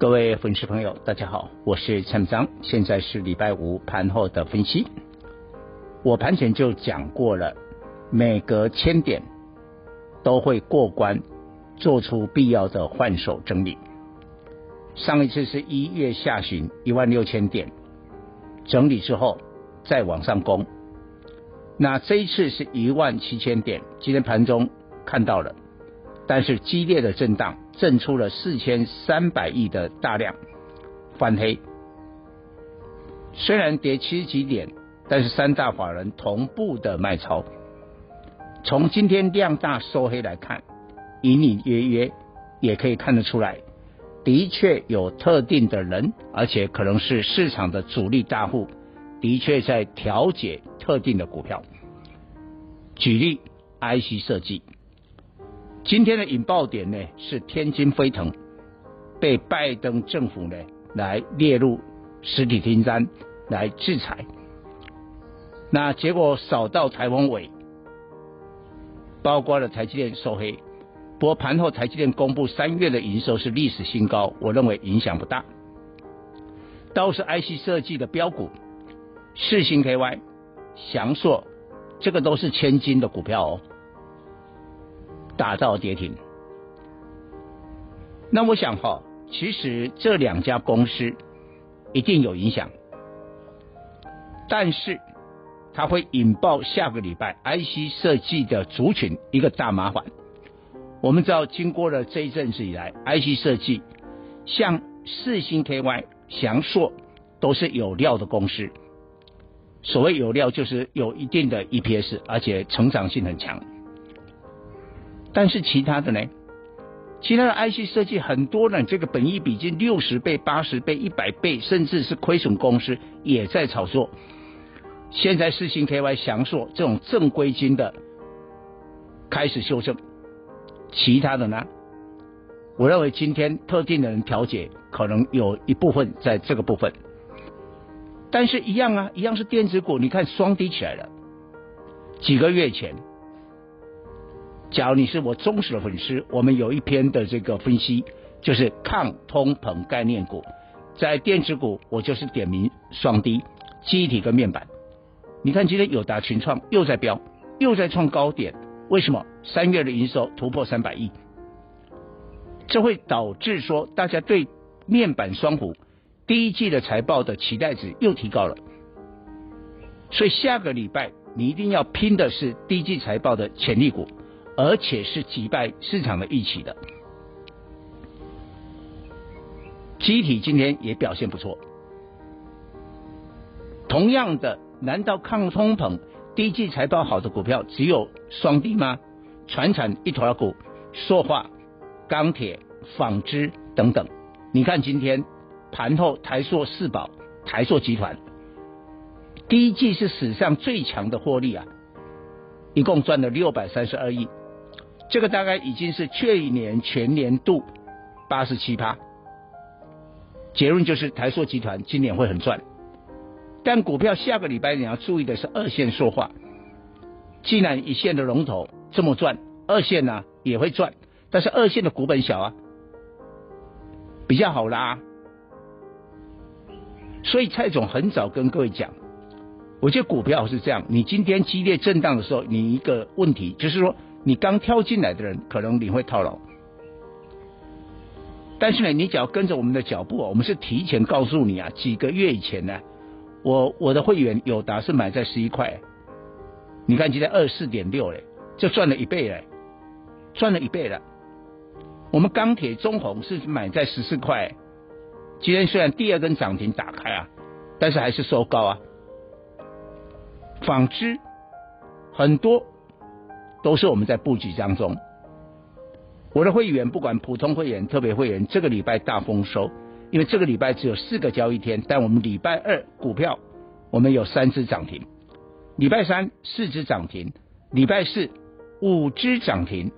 各位粉丝朋友，大家好，我是蔡明彰，现在是礼拜五盘后的分析。我盘前就讲过了，每隔千点都会过关，做出必要的换手整理。上一次是一月下旬一万六千点整理之后再往上攻，那这一次是一万七千点，今天盘中看到了，但是激烈的震荡。震出了四千三百亿的大量翻黑，虽然跌七十几点，但是三大法人同步的卖超。从今天量大收黑来看，隐隐约约也可以看得出来，的确有特定的人，而且可能是市场的主力大户，的确在调节特定的股票。举例，IC 设计。今天的引爆点呢，是天津飞腾被拜登政府呢来列入实体清单来制裁，那结果扫到台湾尾，包括了台积电收黑，不过盘后台积电公布三月的营收是历史新高，我认为影响不大。倒是 IC 设计的标股，世星 KY、祥硕，这个都是千金的股票哦。打造跌停，那我想哈，其实这两家公司一定有影响，但是它会引爆下个礼拜 IC 设计的族群一个大麻烦。我们知道，经过了这一阵子以来，IC 设计像四星 KY、祥硕都是有料的公司。所谓有料，就是有一定的 EPS，而且成长性很强。但是其他的呢？其他的 IC 设计很多呢，这个本益比近六十倍、八十倍、一百倍，甚至是亏损公司也在炒作。现在四星 KY、祥硕这种正规军的开始修正，其他的呢？我认为今天特定的人调节，可能有一部分在这个部分。但是一样啊，一样是电子股，你看双低起来了，几个月前。假如你是我忠实的粉丝，我们有一篇的这个分析，就是抗通膨概念股，在电子股我就是点名双低，记忆体跟面板。你看今天友达、群创又在飙，又在创高点，为什么？三月的营收突破三百亿，这会导致说大家对面板双虎第一季的财报的期待值又提高了，所以下个礼拜你一定要拼的是第一季财报的潜力股。而且是击败市场的预期的，机体今天也表现不错。同样的，难道抗通膨、第一季财报好的股票只有双低吗？传产一坨股、塑化、钢铁、纺织等等，你看今天盘后台塑四宝、台塑集团，第一季是史上最强的获利啊，一共赚了六百三十二亿。这个大概已经是去年全年度八十七趴，结论就是台塑集团今年会很赚，但股票下个礼拜你要注意的是二线说话，既然一线的龙头这么赚，二线呢、也会赚，但是二线的股本小啊，比较好拉，所以蔡总很早跟各位讲，我觉得股票是这样，你今天激烈震荡的时候，你一个问题就是说。你刚跳进来的人，可能你会套牢，但是呢，你只要跟着我们的脚步，我们是提前告诉你啊，几个月以前呢，我我的会员友达是买在十一块，你看今天二四点六嘞，就赚了一倍嘞，赚了一倍了。我们钢铁中红是买在十四块，今天虽然第二根涨停打开啊，但是还是收高啊。纺织很多。都是我们在布局当中。我的会员，不管普通会员、特别会员，这个礼拜大丰收，因为这个礼拜只有四个交易天，但我们礼拜二股票我们有三只涨停，礼拜三四只涨停，礼拜四五只涨停，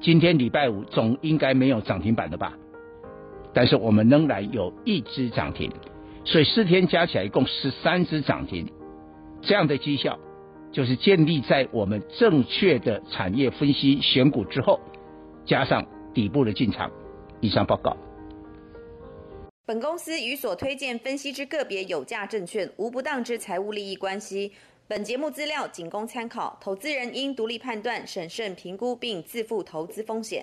今天礼拜五总应该没有涨停板了吧？但是我们仍然有一只涨停，所以四天加起来一共十三只涨停，这样的绩效就是建立在我们正确的产业分析选股之后，加上底部的进场。以上报告。本公司与所推荐分析之个别有价证券无不当之财务利益关系。本节目资料仅供参考，投资人应独立判断、审慎评估并自负投资风险。